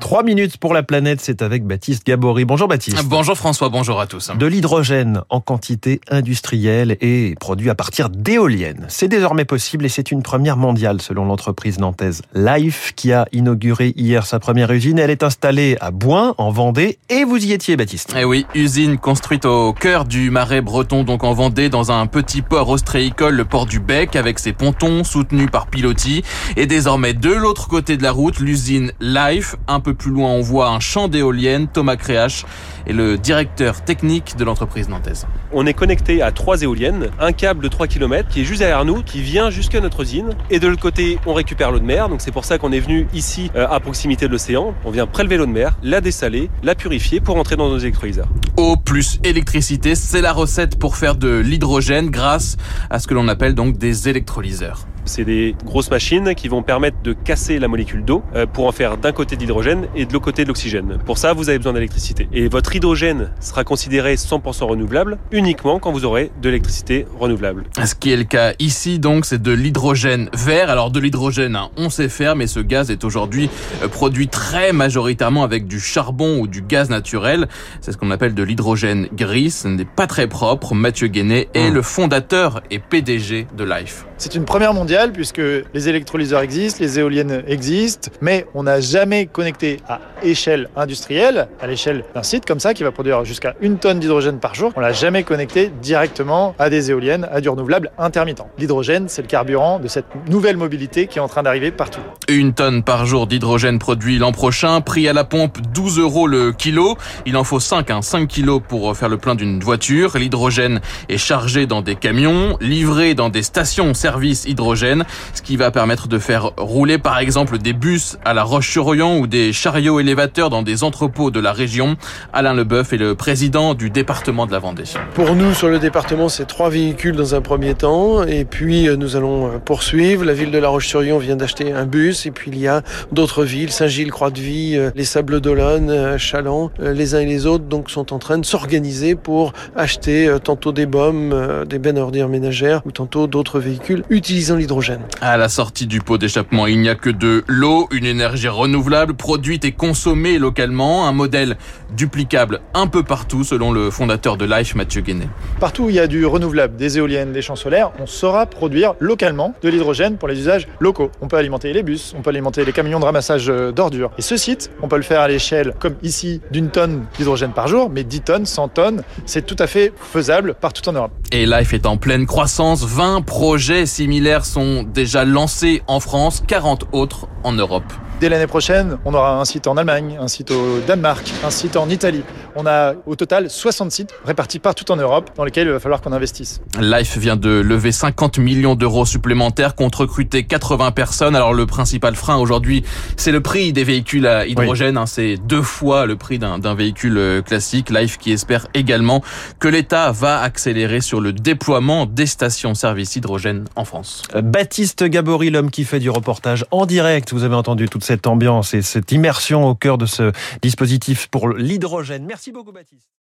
3 minutes pour la planète, c'est avec Baptiste Gabory. Bonjour Baptiste. Bonjour François, bonjour à tous. De l'hydrogène en quantité industrielle et produit à partir d'éoliennes. C'est désormais possible et c'est une première mondiale selon l'entreprise nantaise Life qui a inauguré hier sa première usine. Elle est installée à Boin en Vendée et vous y étiez Baptiste. Eh oui, usine construite au cœur du marais breton donc en Vendée dans un petit port ostréicole, le port du Bec avec ses pontons soutenus par pilotis et désormais de l'autre côté de la route, l'usine Life. Un peu plus loin, on voit un champ d'éoliennes. Thomas Créache est le directeur technique de l'entreprise nantaise. On est connecté à trois éoliennes, un câble de 3 km qui est juste derrière nous, qui vient jusqu'à notre usine. Et de l'autre côté, on récupère l'eau de mer. Donc c'est pour ça qu'on est venu ici euh, à proximité de l'océan. On vient prélever l'eau de mer, la dessaler, la purifier pour entrer dans nos électrolyseurs. Eau plus électricité, c'est la recette pour faire de l'hydrogène grâce à ce que l'on appelle donc des électrolyseurs. C'est des grosses machines qui vont permettre de casser la molécule d'eau euh, pour en faire d'un côté de l'hydrogène et de l'autre côté de l'oxygène. Pour ça, vous avez besoin d'électricité. Et votre hydrogène sera considéré 100% renouvelable uniquement quand vous aurez de l'électricité renouvelable. Ce qui est le cas ici, donc, c'est de l'hydrogène vert. Alors, de l'hydrogène, hein, on sait faire, mais ce gaz est aujourd'hui euh, produit très majoritairement avec du charbon ou du gaz naturel. C'est ce qu'on appelle de l'hydrogène gris. Ce n'est pas très propre. Mathieu Guénet est Mmh. le fondateur et PDG de Life. C'est une première mondiale puisque les électrolyseurs existent, les éoliennes existent, mais on n'a jamais connecté à échelle industrielle, à l'échelle d'un site comme ça qui va produire jusqu'à une tonne d'hydrogène par jour, on l'a jamais connecté directement à des éoliennes, à du renouvelable intermittent. L'hydrogène, c'est le carburant de cette nouvelle mobilité qui est en train d'arriver partout. Une tonne par jour d'hydrogène produit l'an prochain, prix à la pompe 12 euros le kilo. Il en faut 5, hein, 5 kilos pour faire le plein d'une voiture. L'hydrogène est chargé dans des camions, livré dans des stations-service hydrogène, ce qui va permettre de faire rouler par exemple des bus à la Roche-sur-Yon ou des chariots élévateurs dans des entrepôts de la région. Alain Leboeuf est le président du département de la Vendée. Pour nous, sur le département, c'est trois véhicules dans un premier temps, et puis euh, nous allons euh, poursuivre. La ville de La Roche-sur-Yon vient d'acheter un bus, et puis il y a d'autres villes, Saint-Gilles, Croix-de-Vie, euh, les Sables d'Olonne, Chaland, les uns et les autres, donc sont en train de s'organiser pour acheter tantôt des bombes, des bennes à ménagères, ou tantôt d'autres véhicules utilisant l'hydrogène. À la sortie du pot d'échappement, il n'y a que de l'eau, une énergie renouvelable, produite et consommée localement, un modèle duplicable un peu partout selon le fondateur de Life, Mathieu Guénet. Partout où il y a du renouvelable, des éoliennes, des champs solaires, on saura produire localement de l'hydrogène pour les usages locaux. On peut alimenter les bus, on peut alimenter les camions de ramassage d'ordures. Et ce site, on peut le faire à l'échelle, comme ici, d'une tonne d'hydrogène par jour, mais 10 tonnes, 100 tonnes, c'est tout à fait faisable partout en Europe. Et Life est en pleine croissance, 20 projets similaires sont déjà lancés en France, 40 autres en Europe. Dès l'année prochaine, on aura un site en Allemagne, un site au Danemark, un site en Italie. On a au total 60 sites répartis partout en Europe dans lesquels il va falloir qu'on investisse. Life vient de lever 50 millions d'euros supplémentaires contre recruter 80 personnes. Alors le principal frein aujourd'hui, c'est le prix des véhicules à hydrogène. hein. C'est deux fois le prix d'un véhicule euh, classique. Life qui espère également que l'État va accélérer sur le déploiement des stations-service hydrogène en France. Baptiste Gabory, l'homme qui fait du reportage en direct. Vous avez entendu toute cette ambiance et cette immersion au cœur de ce dispositif pour l'hydrogène. Merci beaucoup Baptiste.